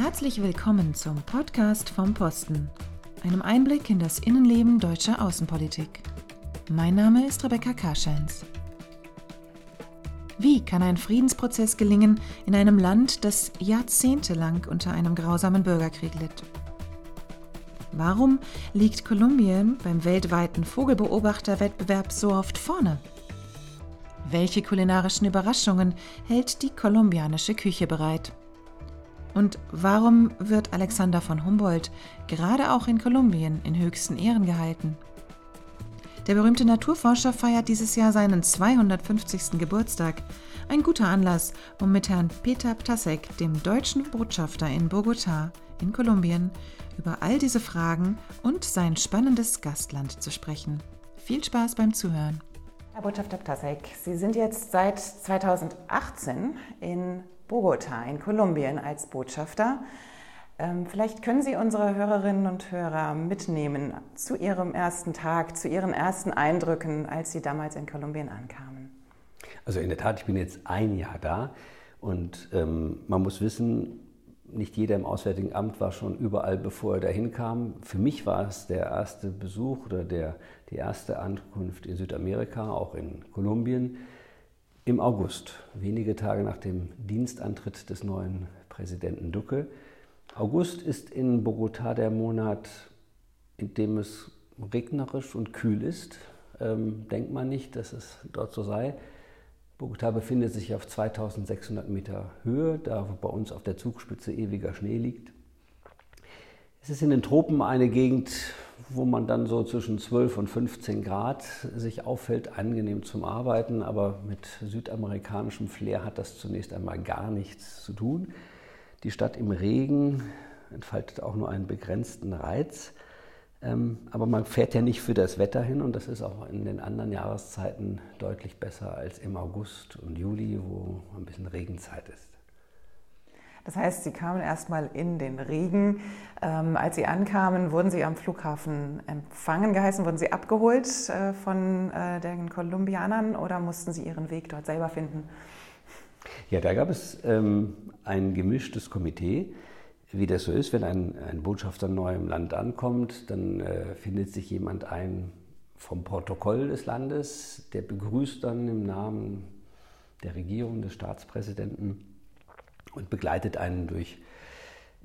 Herzlich willkommen zum Podcast vom Posten, einem Einblick in das Innenleben deutscher Außenpolitik. Mein Name ist Rebecca Karschens. Wie kann ein Friedensprozess gelingen in einem Land, das jahrzehntelang unter einem grausamen Bürgerkrieg litt? Warum liegt Kolumbien beim weltweiten Vogelbeobachterwettbewerb so oft vorne? Welche kulinarischen Überraschungen hält die kolumbianische Küche bereit? Und warum wird Alexander von Humboldt gerade auch in Kolumbien in höchsten Ehren gehalten? Der berühmte Naturforscher feiert dieses Jahr seinen 250. Geburtstag. Ein guter Anlass, um mit Herrn Peter Ptasek, dem deutschen Botschafter in Bogotá in Kolumbien, über all diese Fragen und sein spannendes Gastland zu sprechen. Viel Spaß beim Zuhören. Herr Botschafter Ptasek, Sie sind jetzt seit 2018 in Bogota in Kolumbien als Botschafter. Ähm, vielleicht können Sie unsere Hörerinnen und Hörer mitnehmen zu Ihrem ersten Tag, zu Ihren ersten Eindrücken, als Sie damals in Kolumbien ankamen. Also in der Tat, ich bin jetzt ein Jahr da und ähm, man muss wissen, nicht jeder im Auswärtigen Amt war schon überall, bevor er dahin kam. Für mich war es der erste Besuch oder der, die erste Ankunft in Südamerika, auch in Kolumbien im August, wenige Tage nach dem Dienstantritt des neuen Präsidenten Duque. August ist in Bogotá der Monat, in dem es regnerisch und kühl ist. Ähm, denkt man nicht, dass es dort so sei. Bogotá befindet sich auf 2600 Meter Höhe, da bei uns auf der Zugspitze ewiger Schnee liegt. Es ist in den Tropen eine Gegend, wo man dann so zwischen 12 und 15 Grad sich auffällt, angenehm zum Arbeiten, aber mit südamerikanischem Flair hat das zunächst einmal gar nichts zu tun. Die Stadt im Regen entfaltet auch nur einen begrenzten Reiz. Ähm, aber man fährt ja nicht für das Wetter hin und das ist auch in den anderen Jahreszeiten deutlich besser als im August und Juli, wo ein bisschen Regenzeit ist. Das heißt, Sie kamen erstmal in den Regen. Ähm, als Sie ankamen, wurden Sie am Flughafen empfangen geheißen, wurden Sie abgeholt äh, von äh, den Kolumbianern oder mussten Sie Ihren Weg dort selber finden? Ja, da gab es ähm, ein gemischtes Komitee. Wie das so ist, wenn ein, ein Botschafter neu im Land ankommt, dann äh, findet sich jemand ein vom Protokoll des Landes, der begrüßt dann im Namen der Regierung, des Staatspräsidenten und begleitet einen durch,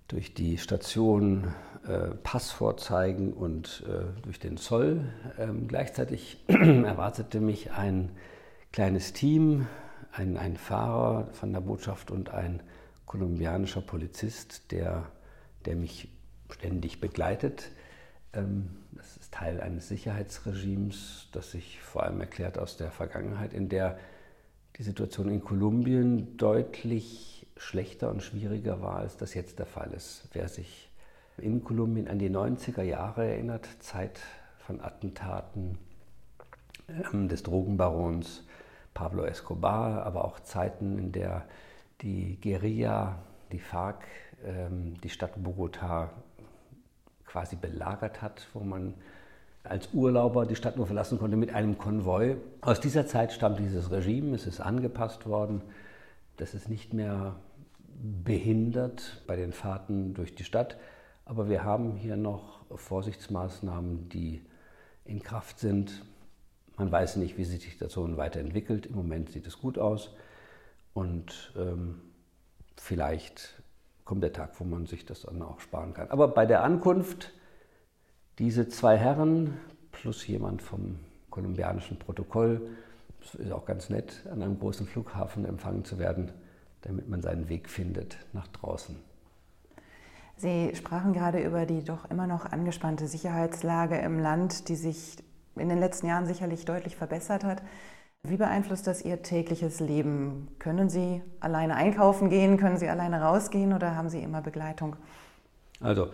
durch die Station äh, Pass vorzeigen und äh, durch den Zoll. Ähm, gleichzeitig erwartete mich ein kleines Team, ein, ein Fahrer von der Botschaft und ein kolumbianischer Polizist, der, der mich ständig begleitet. Ähm, das ist Teil eines Sicherheitsregimes, das sich vor allem erklärt aus der Vergangenheit, in der die Situation in Kolumbien deutlich schlechter und schwieriger war, als das jetzt der Fall ist. Wer sich in Kolumbien an die 90er Jahre erinnert, Zeit von Attentaten ähm, des Drogenbarons Pablo Escobar, aber auch Zeiten, in der die Guerilla, die FARC, ähm, die Stadt Bogotá quasi belagert hat, wo man als Urlauber die Stadt nur verlassen konnte mit einem Konvoi. Aus dieser Zeit stammt dieses Regime, es ist angepasst worden. Das ist nicht mehr behindert bei den Fahrten durch die Stadt. Aber wir haben hier noch Vorsichtsmaßnahmen, die in Kraft sind. Man weiß nicht, wie sich die Situation weiterentwickelt. Im Moment sieht es gut aus. Und ähm, vielleicht kommt der Tag, wo man sich das dann auch sparen kann. Aber bei der Ankunft, diese zwei Herren plus jemand vom kolumbianischen Protokoll, es ist auch ganz nett, an einem großen Flughafen empfangen zu werden, damit man seinen Weg findet nach draußen. Sie sprachen gerade über die doch immer noch angespannte Sicherheitslage im Land, die sich in den letzten Jahren sicherlich deutlich verbessert hat. Wie beeinflusst das Ihr tägliches Leben? Können Sie alleine einkaufen gehen? Können Sie alleine rausgehen oder haben Sie immer Begleitung? Also,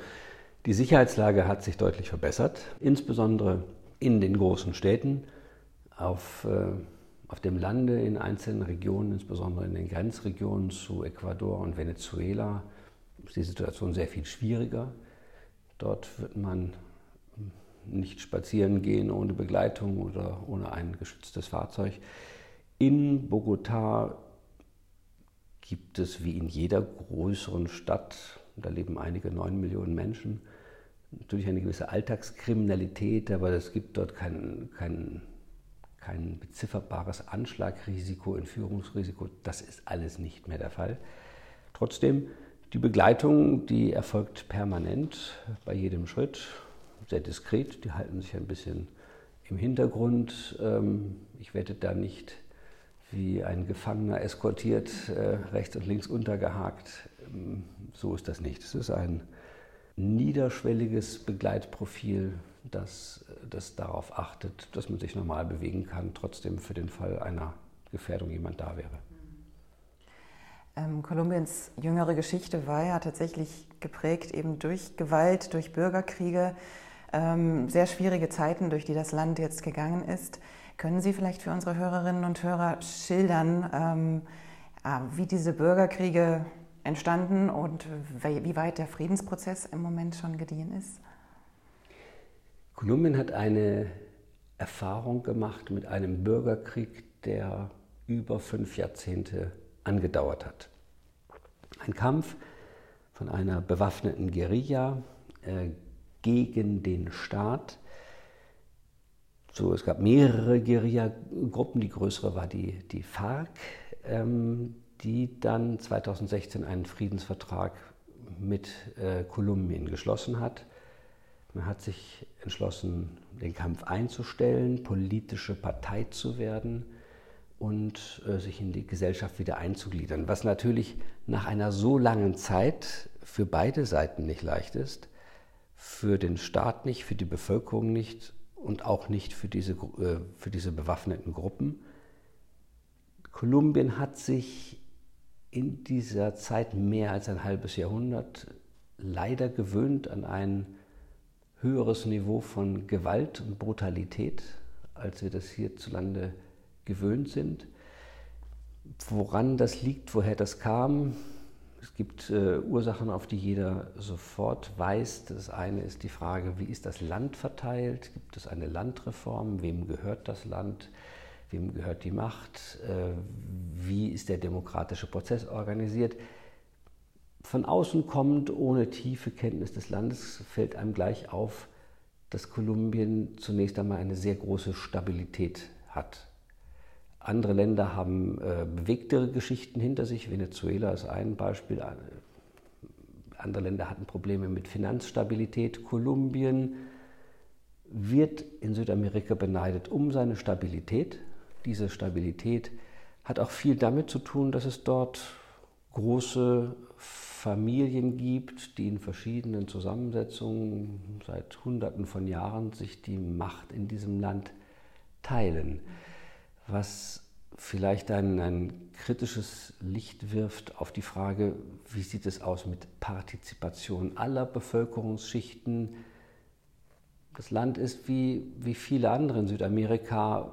die Sicherheitslage hat sich deutlich verbessert, insbesondere in den großen Städten. Auf äh, auf dem Lande in einzelnen Regionen, insbesondere in den Grenzregionen zu Ecuador und Venezuela, ist die Situation sehr viel schwieriger. Dort wird man nicht spazieren gehen ohne Begleitung oder ohne ein geschütztes Fahrzeug. In Bogotá gibt es wie in jeder größeren Stadt da leben einige neun Millionen Menschen. Natürlich eine gewisse Alltagskriminalität, aber es gibt dort kein, kein, kein bezifferbares Anschlagrisiko, Entführungsrisiko. Das ist alles nicht mehr der Fall. Trotzdem, die Begleitung, die erfolgt permanent bei jedem Schritt, sehr diskret. Die halten sich ein bisschen im Hintergrund. Ähm, ich werde da nicht wie ein Gefangener eskortiert, äh, rechts und links untergehakt. Ähm, so ist das nicht. Es ist ein niederschwelliges Begleitprofil, das, das darauf achtet, dass man sich normal bewegen kann, trotzdem für den Fall einer Gefährdung jemand da wäre. Ähm, Kolumbiens jüngere Geschichte war ja tatsächlich geprägt eben durch Gewalt, durch Bürgerkriege, ähm, sehr schwierige Zeiten, durch die das Land jetzt gegangen ist. Können Sie vielleicht für unsere Hörerinnen und Hörer schildern, ähm, wie diese Bürgerkriege entstanden und wie weit der Friedensprozess im Moment schon gediehen ist? Kolumbien hat eine Erfahrung gemacht mit einem Bürgerkrieg, der über fünf Jahrzehnte angedauert hat. Ein Kampf von einer bewaffneten Guerilla äh, gegen den Staat. So, es gab mehrere Guerilla-Gruppen, die größere war die, die FARC, ähm, die dann 2016 einen Friedensvertrag mit äh, Kolumbien geschlossen hat. Man hat sich entschlossen, den Kampf einzustellen, politische Partei zu werden und äh, sich in die Gesellschaft wieder einzugliedern. Was natürlich nach einer so langen Zeit für beide Seiten nicht leicht ist, für den Staat nicht, für die Bevölkerung nicht und auch nicht für diese, äh, für diese bewaffneten Gruppen. Kolumbien hat sich in dieser Zeit mehr als ein halbes Jahrhundert leider gewöhnt an ein höheres Niveau von Gewalt und Brutalität, als wir das hierzulande gewöhnt sind. Woran das liegt, woher das kam, es gibt äh, Ursachen, auf die jeder sofort weiß. Das eine ist die Frage, wie ist das Land verteilt? Gibt es eine Landreform? Wem gehört das Land? Wem gehört die Macht? Äh, wie ist der demokratische Prozess organisiert? Von außen kommend, ohne tiefe Kenntnis des Landes, fällt einem gleich auf, dass Kolumbien zunächst einmal eine sehr große Stabilität hat. Andere Länder haben äh, bewegtere Geschichten hinter sich. Venezuela ist ein Beispiel. Andere Länder hatten Probleme mit Finanzstabilität. Kolumbien wird in Südamerika beneidet um seine Stabilität. Diese Stabilität hat auch viel damit zu tun, dass es dort große Familien gibt, die in verschiedenen Zusammensetzungen seit Hunderten von Jahren sich die Macht in diesem Land teilen was vielleicht ein, ein kritisches Licht wirft auf die Frage, wie sieht es aus mit Partizipation aller Bevölkerungsschichten. Das Land ist wie, wie viele andere in Südamerika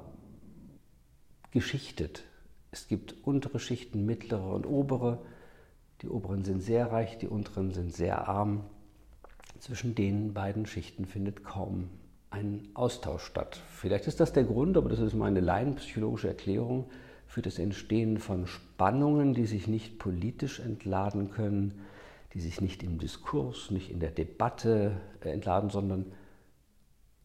geschichtet. Es gibt untere Schichten, mittlere und obere. Die oberen sind sehr reich, die unteren sind sehr arm. Zwischen den beiden Schichten findet kaum ein Austausch statt. Vielleicht ist das der Grund, aber das ist meine laienpsychologische Erklärung für das Entstehen von Spannungen, die sich nicht politisch entladen können, die sich nicht im Diskurs, nicht in der Debatte äh, entladen, sondern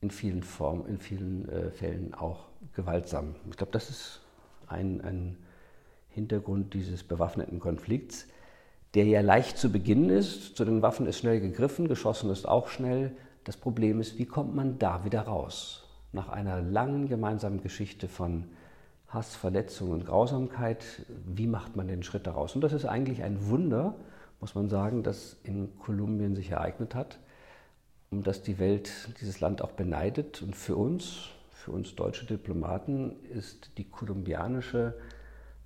in vielen Formen, in vielen äh, Fällen auch gewaltsam. Ich glaube, das ist ein, ein Hintergrund dieses bewaffneten Konflikts, der ja leicht zu beginnen ist. Zu den Waffen ist schnell gegriffen, geschossen ist auch schnell. Das Problem ist, wie kommt man da wieder raus? Nach einer langen gemeinsamen Geschichte von Hass, Verletzung und Grausamkeit, wie macht man den Schritt daraus? Und das ist eigentlich ein Wunder, muss man sagen, das in Kolumbien sich ereignet hat, um das die Welt dieses Land auch beneidet. Und für uns, für uns deutsche Diplomaten, ist die kolumbianische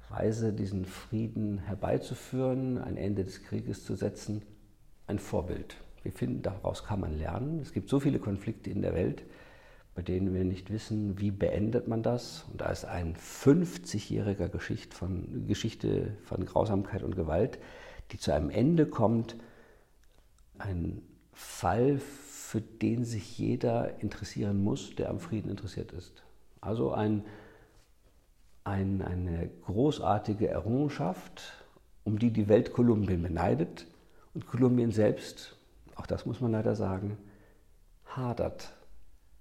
Weise, diesen Frieden herbeizuführen, ein Ende des Krieges zu setzen, ein Vorbild. Wir finden, daraus kann man lernen. Es gibt so viele Konflikte in der Welt, bei denen wir nicht wissen, wie beendet man das. Und da ist ein 50-jähriger Geschichte von, Geschichte von Grausamkeit und Gewalt, die zu einem Ende kommt, ein Fall, für den sich jeder interessieren muss, der am Frieden interessiert ist. Also ein, ein, eine großartige Errungenschaft, um die die Welt Kolumbien beneidet Und Kolumbien selbst, auch das muss man leider sagen, hadert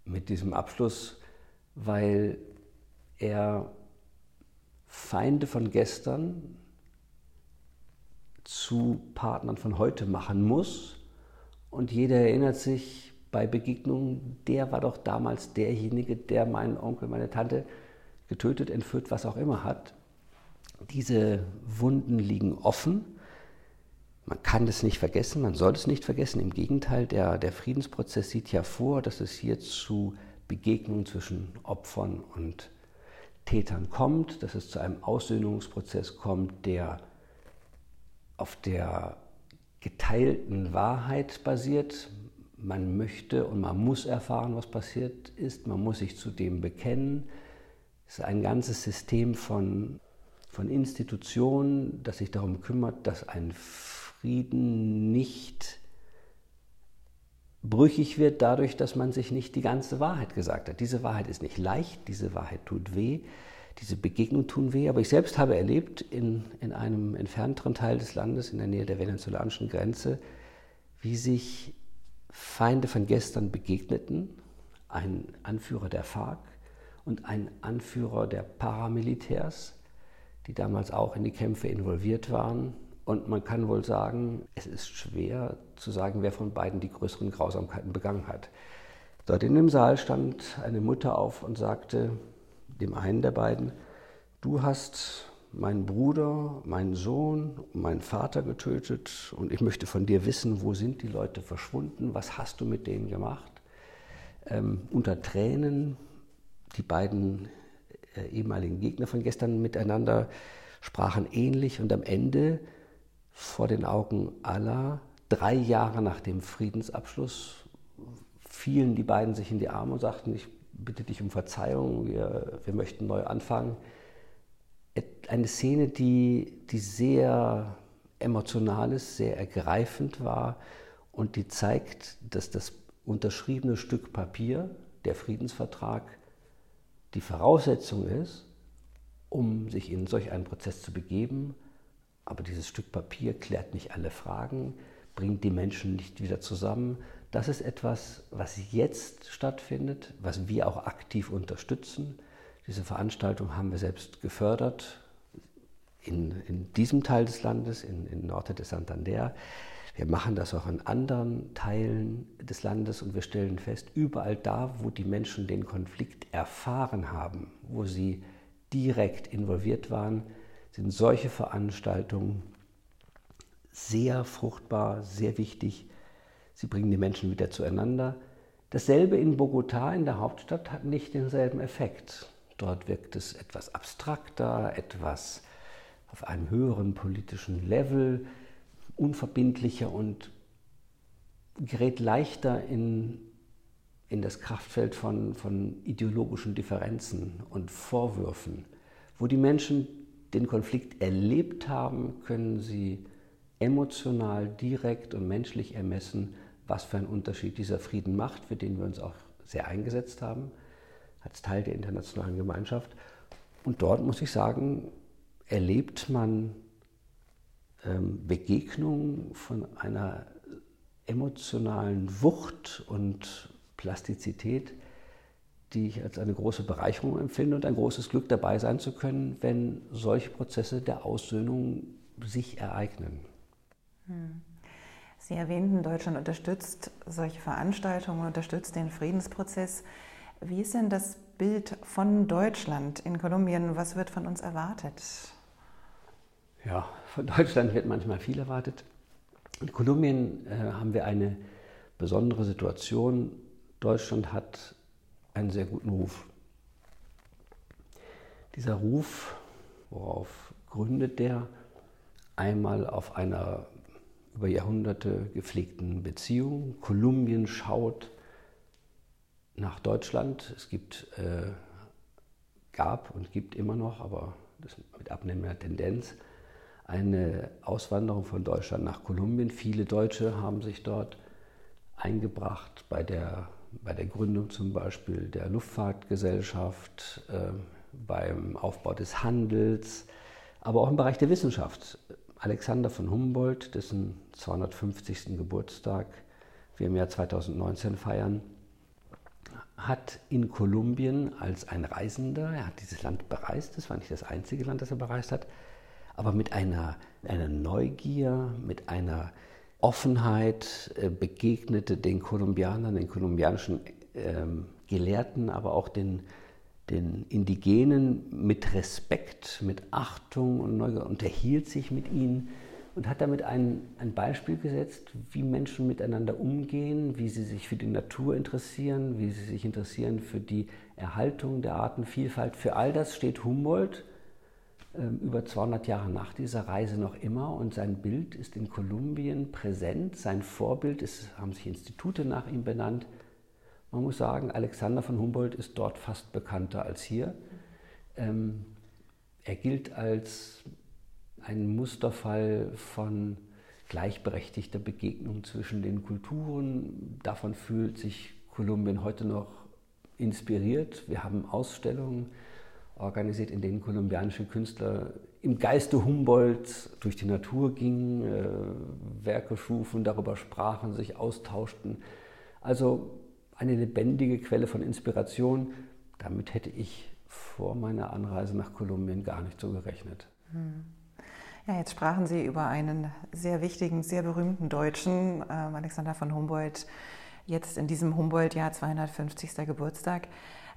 mit diesem Abschluss, weil er Feinde von gestern zu Partnern von heute machen muss. Und jeder erinnert sich bei Begegnungen, der war doch damals derjenige, der meinen Onkel, meine Tante getötet, entführt, was auch immer hat. Diese Wunden liegen offen. Man kann das nicht vergessen, man soll es nicht vergessen. Im Gegenteil, der, der Friedensprozess sieht ja vor, dass es hier zu Begegnungen zwischen Opfern und Tätern kommt, dass es zu einem Aussöhnungsprozess kommt, der auf der geteilten Wahrheit basiert. Man möchte und man muss erfahren, was passiert ist. Man muss sich zu dem bekennen. Es ist ein ganzes System von, von Institutionen, das sich darum kümmert, dass ein Frieden nicht brüchig wird dadurch, dass man sich nicht die ganze Wahrheit gesagt hat. Diese Wahrheit ist nicht leicht, diese Wahrheit tut weh, diese Begegnungen tun weh. Aber ich selbst habe erlebt in, in einem entfernteren Teil des Landes, in der Nähe der venezolanischen Grenze, wie sich Feinde von gestern begegneten, ein Anführer der FARC und ein Anführer der Paramilitärs, die damals auch in die Kämpfe involviert waren, und man kann wohl sagen, es ist schwer zu sagen, wer von beiden die größeren Grausamkeiten begangen hat. Dort in dem Saal stand eine Mutter auf und sagte dem einen der beiden, du hast meinen Bruder, meinen Sohn, meinen Vater getötet und ich möchte von dir wissen, wo sind die Leute verschwunden, was hast du mit denen gemacht? Ähm, unter Tränen, die beiden äh, ehemaligen Gegner von gestern miteinander sprachen ähnlich und am Ende vor den Augen aller. Drei Jahre nach dem Friedensabschluss fielen die beiden sich in die Arme und sagten, ich bitte dich um Verzeihung, wir, wir möchten neu anfangen. Eine Szene, die, die sehr emotional ist, sehr ergreifend war und die zeigt, dass das unterschriebene Stück Papier, der Friedensvertrag, die Voraussetzung ist, um sich in solch einen Prozess zu begeben, aber dieses Stück Papier klärt nicht alle Fragen, bringt die Menschen nicht wieder zusammen. Das ist etwas, was jetzt stattfindet, was wir auch aktiv unterstützen. Diese Veranstaltung haben wir selbst gefördert in, in diesem Teil des Landes, in, in Norte de Santander. Wir machen das auch in anderen Teilen des Landes und wir stellen fest, überall da, wo die Menschen den Konflikt erfahren haben, wo sie direkt involviert waren, sind solche Veranstaltungen sehr fruchtbar, sehr wichtig. Sie bringen die Menschen wieder zueinander. Dasselbe in Bogotá, in der Hauptstadt, hat nicht denselben Effekt. Dort wirkt es etwas abstrakter, etwas auf einem höheren politischen Level, unverbindlicher und gerät leichter in, in das Kraftfeld von, von ideologischen Differenzen und Vorwürfen, wo die Menschen den Konflikt erlebt haben, können sie emotional, direkt und menschlich ermessen, was für einen Unterschied dieser Frieden macht, für den wir uns auch sehr eingesetzt haben, als Teil der internationalen Gemeinschaft. Und dort muss ich sagen, erlebt man ähm, Begegnungen von einer emotionalen Wucht und Plastizität, die ich als eine große Bereicherung empfinde und ein großes Glück dabei sein zu können, wenn solche Prozesse der Aussöhnung sich ereignen. Hm. Sie erwähnten, Deutschland unterstützt solche Veranstaltungen, unterstützt den Friedensprozess. Wie ist denn das Bild von Deutschland in Kolumbien? Was wird von uns erwartet? Ja, von Deutschland wird manchmal viel erwartet. In Kolumbien äh, haben wir eine besondere Situation. Deutschland hat einen sehr guten Ruf. Dieser Ruf, worauf gründet der? Einmal auf einer über Jahrhunderte gepflegten Beziehung. Kolumbien schaut nach Deutschland. Es gibt, äh, gab und gibt immer noch, aber das mit abnehmender Tendenz, eine Auswanderung von Deutschland nach Kolumbien. Viele Deutsche haben sich dort eingebracht bei der bei der Gründung zum Beispiel der Luftfahrtgesellschaft, äh, beim Aufbau des Handels, aber auch im Bereich der Wissenschaft. Alexander von Humboldt, dessen 250. Geburtstag wir im Jahr 2019 feiern, hat in Kolumbien als ein Reisender, er hat dieses Land bereist, das war nicht das einzige Land, das er bereist hat, aber mit einer, einer Neugier, mit einer Offenheit äh, begegnete den Kolumbianern, den kolumbianischen ähm, Gelehrten, aber auch den, den Indigenen mit Respekt, mit Achtung und Neugier, unterhielt sich mit ihnen und hat damit ein, ein Beispiel gesetzt, wie Menschen miteinander umgehen, wie sie sich für die Natur interessieren, wie sie sich interessieren für die Erhaltung der Artenvielfalt. Für all das steht Humboldt über 200 Jahre nach dieser Reise noch immer und sein Bild ist in Kolumbien präsent. Sein Vorbild ist, haben sich Institute nach ihm benannt. Man muss sagen, Alexander von Humboldt ist dort fast bekannter als hier. Ähm, er gilt als ein Musterfall von gleichberechtigter Begegnung zwischen den Kulturen. Davon fühlt sich Kolumbien heute noch inspiriert. Wir haben Ausstellungen organisiert, in denen kolumbianische Künstler im Geiste Humboldts durch die Natur gingen, äh, Werke schufen, darüber sprachen, sich austauschten. Also eine lebendige Quelle von Inspiration. Damit hätte ich vor meiner Anreise nach Kolumbien gar nicht so gerechnet. Hm. Ja, jetzt sprachen Sie über einen sehr wichtigen, sehr berühmten Deutschen, äh, Alexander von Humboldt, jetzt in diesem Humboldt-Jahr 250. Geburtstag.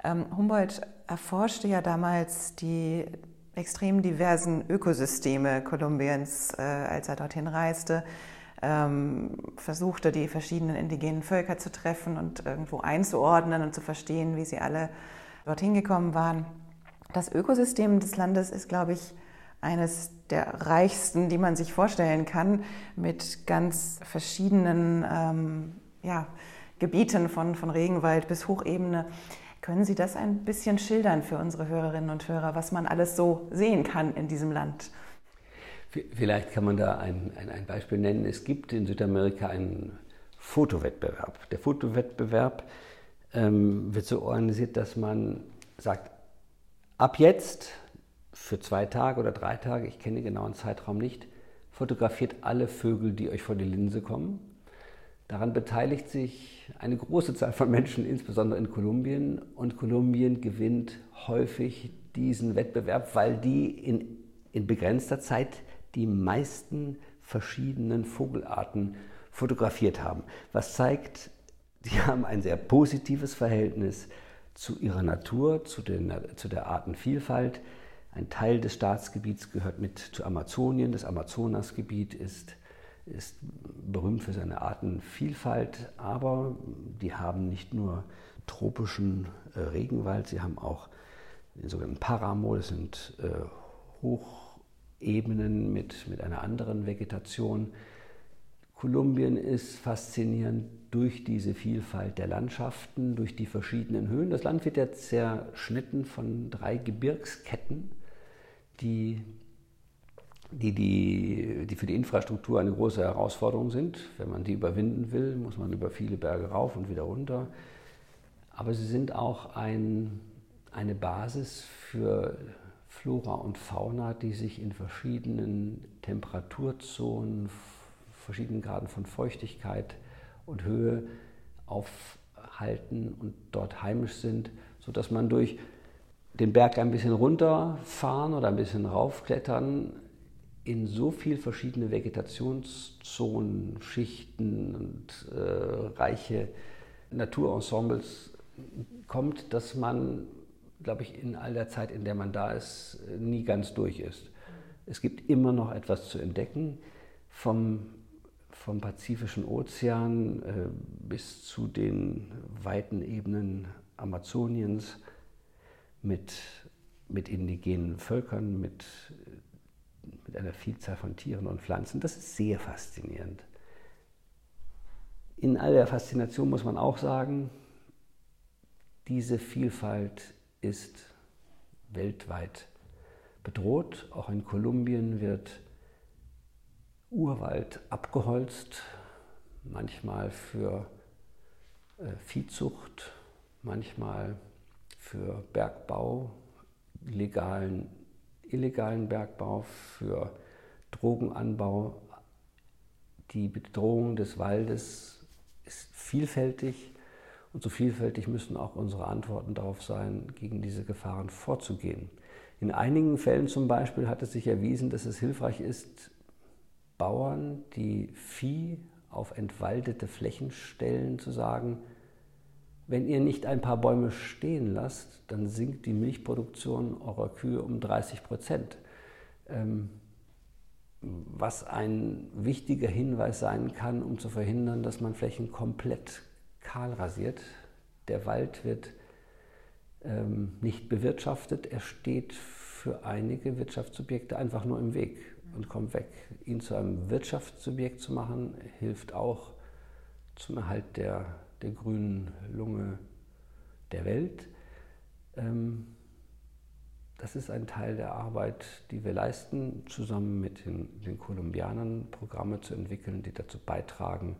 Ähm, Humboldt erforschte ja damals die extrem diversen Ökosysteme Kolumbiens, äh, als er dorthin reiste, ähm, versuchte die verschiedenen indigenen Völker zu treffen und irgendwo einzuordnen und zu verstehen, wie sie alle dorthin gekommen waren. Das Ökosystem des Landes ist, glaube ich, eines der reichsten, die man sich vorstellen kann, mit ganz verschiedenen ähm, ja, Gebieten von, von Regenwald bis Hochebene. Können Sie das ein bisschen schildern für unsere Hörerinnen und Hörer, was man alles so sehen kann in diesem Land? Vielleicht kann man da ein, ein, ein Beispiel nennen. Es gibt in Südamerika einen Fotowettbewerb. Der Fotowettbewerb ähm, wird so organisiert, dass man sagt, ab jetzt für zwei Tage oder drei Tage, ich kenne den genauen Zeitraum nicht, fotografiert alle Vögel, die euch vor die Linse kommen. Daran beteiligt sich eine große Zahl von Menschen, insbesondere in Kolumbien. Und Kolumbien gewinnt häufig diesen Wettbewerb, weil die in, in begrenzter Zeit die meisten verschiedenen Vogelarten fotografiert haben. Was zeigt, sie haben ein sehr positives Verhältnis zu ihrer Natur, zu, den, zu der Artenvielfalt. Ein Teil des Staatsgebiets gehört mit zu Amazonien. Das Amazonasgebiet ist, ist berühmt für seine Artenvielfalt, aber die haben nicht nur tropischen äh, Regenwald, sie haben auch den sogenannten Paramo, das sind äh, Hochebenen mit, mit einer anderen Vegetation. Kolumbien ist faszinierend durch diese Vielfalt der Landschaften, durch die verschiedenen Höhen. Das Land wird ja zerschnitten von drei Gebirgsketten, die, die, die, die für die Infrastruktur eine große Herausforderung sind. Wenn man die überwinden will, muss man über viele Berge rauf und wieder runter. Aber sie sind auch ein, eine Basis für Flora und Fauna, die sich in verschiedenen Temperaturzonen, verschiedenen Graden von Feuchtigkeit und Höhe aufhalten und dort heimisch sind, sodass man durch den Berg ein bisschen runterfahren oder ein bisschen raufklettern in so viele verschiedene Vegetationszonen, Schichten und äh, reiche Naturensembles kommt, dass man, glaube ich, in all der Zeit, in der man da ist, nie ganz durch ist. Es gibt immer noch etwas zu entdecken. Vom vom Pazifischen Ozean äh, bis zu den weiten Ebenen Amazoniens mit, mit indigenen Völkern, mit, mit einer Vielzahl von Tieren und Pflanzen. Das ist sehr faszinierend. In all der Faszination muss man auch sagen, diese Vielfalt ist weltweit bedroht. Auch in Kolumbien wird Urwald abgeholzt, manchmal für äh, Viehzucht, manchmal für Bergbau, legalen, illegalen Bergbau, für Drogenanbau. Die Bedrohung des Waldes ist vielfältig und so vielfältig müssen auch unsere Antworten darauf sein, gegen diese Gefahren vorzugehen. In einigen Fällen zum Beispiel hat es sich erwiesen, dass es hilfreich ist, Bauern, die Vieh auf entwaldete Flächen stellen, zu sagen, wenn ihr nicht ein paar Bäume stehen lasst, dann sinkt die Milchproduktion eurer Kühe um 30 Prozent. Ähm, was ein wichtiger Hinweis sein kann, um zu verhindern, dass man Flächen komplett kahl rasiert. Der Wald wird ähm, nicht bewirtschaftet, er steht für einige Wirtschaftssubjekte einfach nur im Weg und kommt weg. Ihn zu einem Wirtschaftssubjekt zu machen, hilft auch zum Erhalt der, der grünen Lunge der Welt. Ähm, das ist ein Teil der Arbeit, die wir leisten, zusammen mit den, den Kolumbianern Programme zu entwickeln, die dazu beitragen,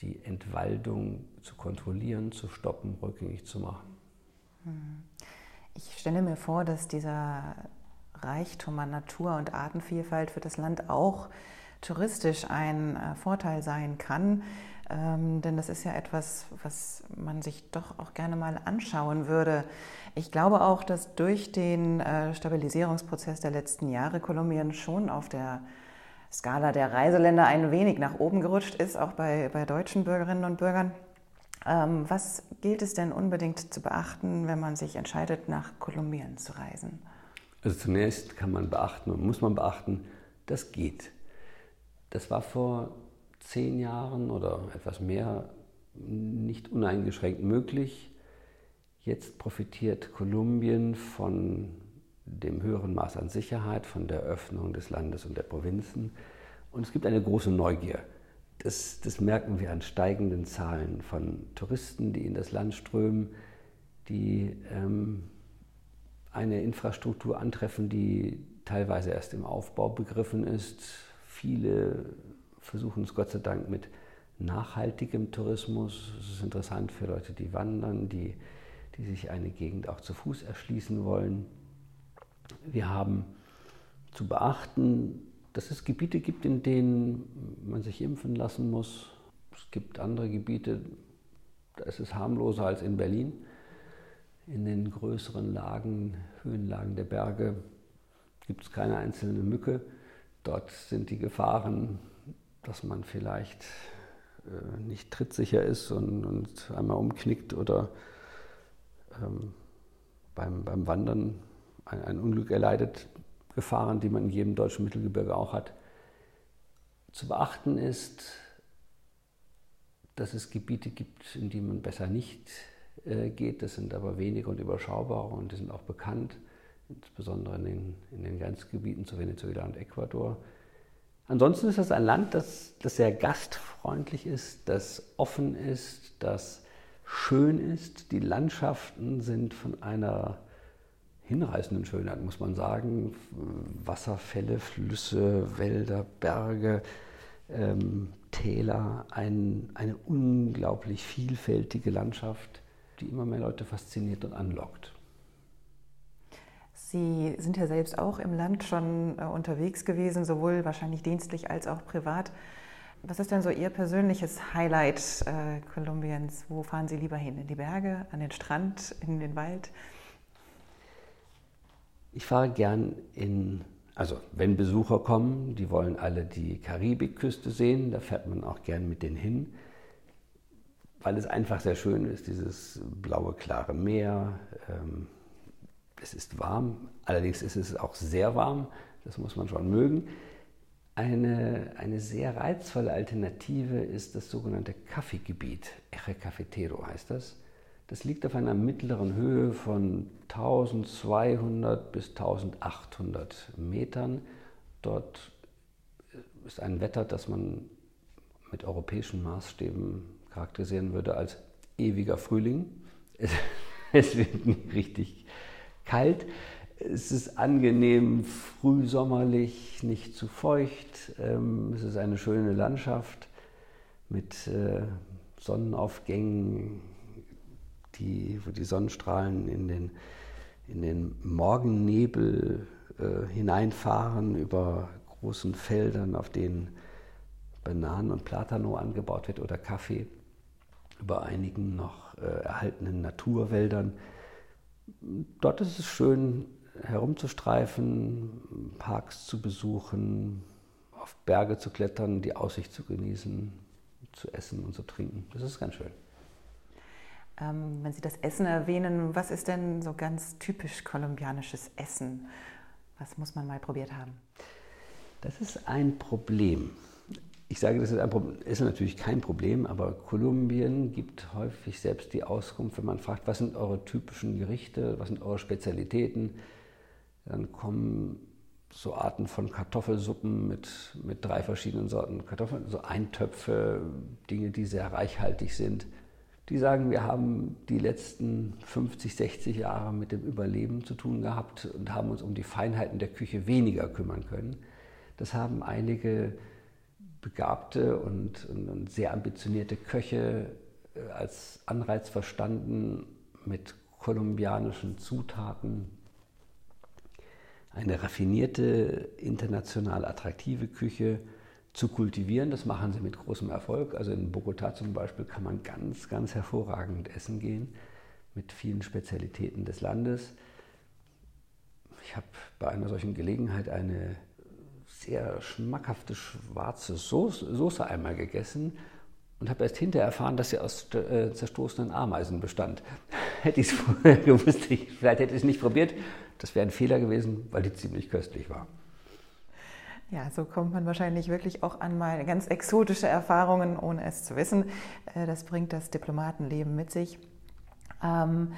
die Entwaldung zu kontrollieren, zu stoppen, rückgängig zu machen. Hm. Ich stelle mir vor, dass dieser Reichtum an Natur und Artenvielfalt für das Land auch touristisch ein äh, Vorteil sein kann. Ähm, denn das ist ja etwas, was man sich doch auch gerne mal anschauen würde. Ich glaube auch, dass durch den äh, Stabilisierungsprozess der letzten Jahre Kolumbien schon auf der Skala der Reiseländer ein wenig nach oben gerutscht ist, auch bei, bei deutschen Bürgerinnen und Bürgern. Ähm, was gilt es denn unbedingt zu beachten, wenn man sich entscheidet, nach Kolumbien zu reisen? Also zunächst kann man beachten und muss man beachten, das geht. Das war vor zehn Jahren oder etwas mehr nicht uneingeschränkt möglich. Jetzt profitiert Kolumbien von dem höheren Maß an Sicherheit, von der Öffnung des Landes und der Provinzen. Und es gibt eine große Neugier. Das, das merken wir an steigenden Zahlen von Touristen, die in das Land strömen, die ähm, eine Infrastruktur antreffen, die teilweise erst im Aufbau begriffen ist. Viele versuchen es Gott sei Dank mit nachhaltigem Tourismus. Es ist interessant für Leute, die wandern, die, die sich eine Gegend auch zu Fuß erschließen wollen. Wir haben zu beachten, dass es Gebiete gibt, in denen man sich impfen lassen muss. Es gibt andere Gebiete, da ist es harmloser als in Berlin. In den größeren Lagen, Höhenlagen der Berge gibt es keine einzelne Mücke. Dort sind die Gefahren, dass man vielleicht äh, nicht trittsicher ist und, und, einmal umknickt oder ähm, beim, beim Wandern ein, ein Unglück erleidet, Gefahren, die man in jedem deutschen Mittelgebirge auch hat. Zu beachten ist, dass es Gebiete gibt, in die man besser nicht äh, geht. Das sind aber wenige und überschaubare und die sind auch bekannt, insbesondere in den, in den Grenzgebieten zu Venezuela und Ecuador. Ansonsten ist das ein Land, das, das sehr gastfreundlich ist, das offen ist, das schön ist. Die Landschaften sind von einer hinreißenden Schönheit, muss man sagen. Wasserfälle, Flüsse, Wälder, Berge, ähm, Täler, ein, eine unglaublich vielfältige Landschaft, die immer mehr Leute fasziniert und anlockt. Sie sind ja selbst auch im Land schon äh, unterwegs gewesen, sowohl wahrscheinlich dienstlich als auch privat. Was ist denn so Ihr persönliches Highlight äh, Kolumbiens? Wo fahren Sie lieber hin? In die Berge, an den Strand, in den Wald? Ich fahre gern in, also wenn Besucher kommen, die wollen alle die Karibikküste sehen, da fährt man auch gern mit denen hin, weil es einfach sehr schön ist, dieses blaue, klare Meer. Ähm, es ist warm, allerdings ist es auch sehr warm, das muss man schon mögen. Eine, eine sehr reizvolle Alternative ist das sogenannte Kaffeegebiet. Eje Cafetero heißt das. Das liegt auf einer mittleren Höhe von 1200 bis 1800 Metern. Dort ist ein Wetter, das man mit europäischen Maßstäben charakterisieren würde als ewiger Frühling. Es wird nicht richtig kalt. Es ist angenehm frühsommerlich, nicht zu feucht. Ähm, es ist eine schöne Landschaft mit äh, Sonnenaufgängen, die, wo die Sonnenstrahlen in den, in den Morgennebel äh, hineinfahren über großen Feldern, auf denen Bananen und Platano angebaut wird oder Kaffee, über einigen noch äh, erhaltenen Naturwäldern. Dort ist es schön herumzustreifen, Parks zu besuchen, auf Berge zu klettern, die Aussicht zu genießen, zu essen und zu trinken. Das ist ganz schön. Ähm, wenn Sie das Essen erwähnen, was ist denn so ganz typisch kolumbianisches Essen? Was muss man mal probiert haben? Das ist ein Problem. Ich sage, das ist, ein Problem, ist natürlich kein Problem, aber Kolumbien gibt häufig selbst die Auskunft, wenn man fragt, was sind eure typischen Gerichte, was sind eure Spezialitäten, dann kommen so Arten von Kartoffelsuppen mit, mit drei verschiedenen Sorten Kartoffeln, so Eintöpfe, Dinge, die sehr reichhaltig sind. Die sagen, wir haben die letzten 50, 60 Jahre mit dem Überleben zu tun gehabt und haben uns um die Feinheiten der Küche weniger kümmern können. Das haben einige begabte und, und, sehr ambitionierte Köche äh, als Anreiz verstanden, mit kolumbianischen Zutaten eine raffinierte, international attraktive Küche zu kultivieren. Das machen sie mit großem Erfolg. Also in Bogotá zum Beispiel kann man ganz, ganz hervorragend essen gehen mit vielen Spezialitäten des Landes. Ich habe bei einer solchen Gelegenheit eine sehr schmackhafte schwarze Soße, Soße einmal gegessen und habe erst hinterher erfahren, dass sie aus äh, zerstoßenen Ameisen bestand. hätte ich es vorher gewusst, ich, vielleicht hätte ich es nicht probiert. Das wäre ein Fehler gewesen, weil die ziemlich köstlich war. Ja, so kommt man wahrscheinlich wirklich auch an mal ganz exotische Erfahrungen, ohne es zu wissen. Äh, das bringt das Diplomatenleben mit sich. Ähm,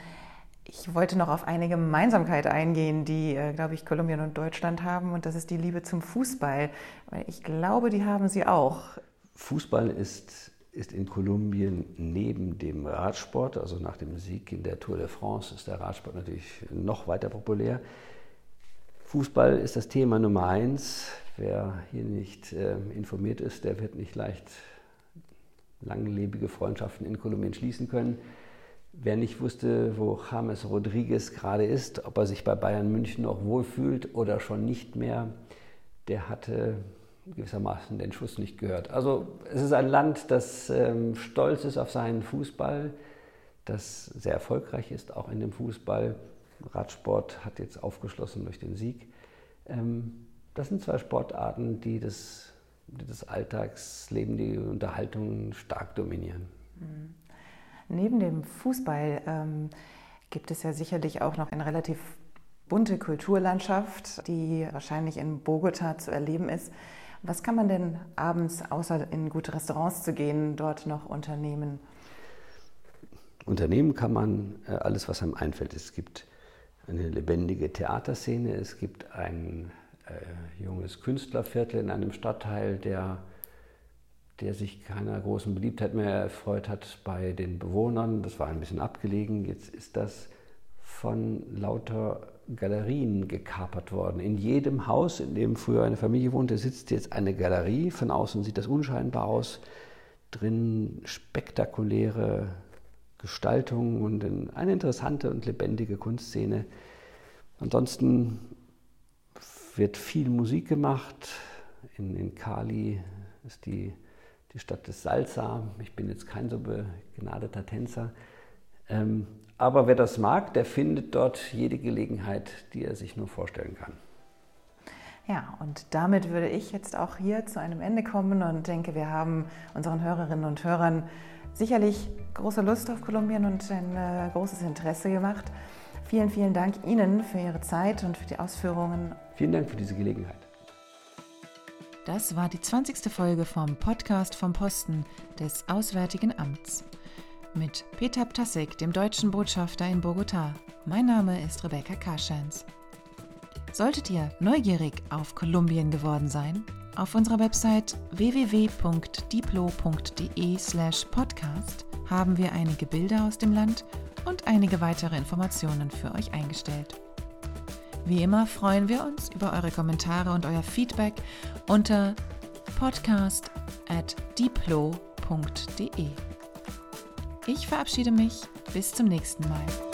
ich wollte noch auf eine Gemeinsamkeit eingehen, die, äh, glaube ich, Kolumbien und Deutschland haben, und das ist die Liebe zum Fußball. Weil ich glaube, die haben sie auch. Fußball ist, ist in Kolumbien neben dem Radsport, also nach dem Sieg in der Tour de France, ist der Radsport natürlich noch weiter populär. Fußball ist das Thema Nummer eins. Wer hier nicht äh, informiert ist, der wird nicht leicht langlebige Freundschaften in Kolumbien schließen können. Wer nicht wusste, wo James Rodriguez gerade ist, ob er sich bei Bayern München noch wohlfühlt oder schon nicht mehr, der hatte gewissermaßen den Schuss nicht gehört. Also es ist ein Land, das ähm, stolz ist auf seinen Fußball, das sehr erfolgreich ist, auch in dem Fußball. Radsport hat jetzt aufgeschlossen durch den Sieg. Ähm, das sind zwei Sportarten, die das, die das Alltagsleben, die Unterhaltung stark dominieren. Mhm. Neben dem Fußball ähm, gibt es ja sicherlich auch noch eine relativ bunte Kulturlandschaft, die wahrscheinlich in Bogota zu erleben ist. Was kann man denn abends, außer in gute Restaurants zu gehen, dort noch unternehmen? Unternehmen kann man äh, alles, was einem einfällt. Es gibt eine lebendige Theaterszene, es gibt ein äh, junges Künstlerviertel in einem Stadtteil, der der sich keiner großen Beliebtheit mehr erfreut hat bei den Bewohnern. Das war ein bisschen abgelegen. Jetzt ist das von lauter Galerien gekapert worden. In jedem Haus, in dem früher eine Familie wohnte, sitzt jetzt eine Galerie. Von außen sieht das unscheinbar aus. Drin spektakuläre Gestaltung und eine interessante und lebendige Kunstszene. Ansonsten wird viel Musik gemacht. In, in Cali ist die die Stadt des Salsa. Ich bin jetzt kein so begnadeter Tänzer. Ähm, aber wer das mag, der findet dort jede Gelegenheit, die er sich nur vorstellen kann. Ja, und damit würde ich jetzt auch hier zu einem Ende kommen und denke, wir haben unseren Hörerinnen und Hörern sicherlich große Lust auf Kolumbien und ein äh, großes Interesse gemacht. Vielen, vielen Dank Ihnen für Ihre Zeit und für die Ausführungen. Vielen Dank für diese Gelegenheit. Das war die 20. Folge vom Podcast vom Posten des Auswärtigen Amts. Mit Peter Ptasek, dem deutschen Botschafter in Bogotá. Mein Name ist Rebecca Karschens. Solltet ihr neugierig auf Kolumbien geworden sein, auf unserer Website www.diplo.de/podcast haben wir einige Bilder aus dem Land und einige weitere Informationen für euch eingestellt. Wie immer freuen wir uns über eure Kommentare und euer Feedback unter podcast.diplo.de. Ich verabschiede mich. Bis zum nächsten Mal.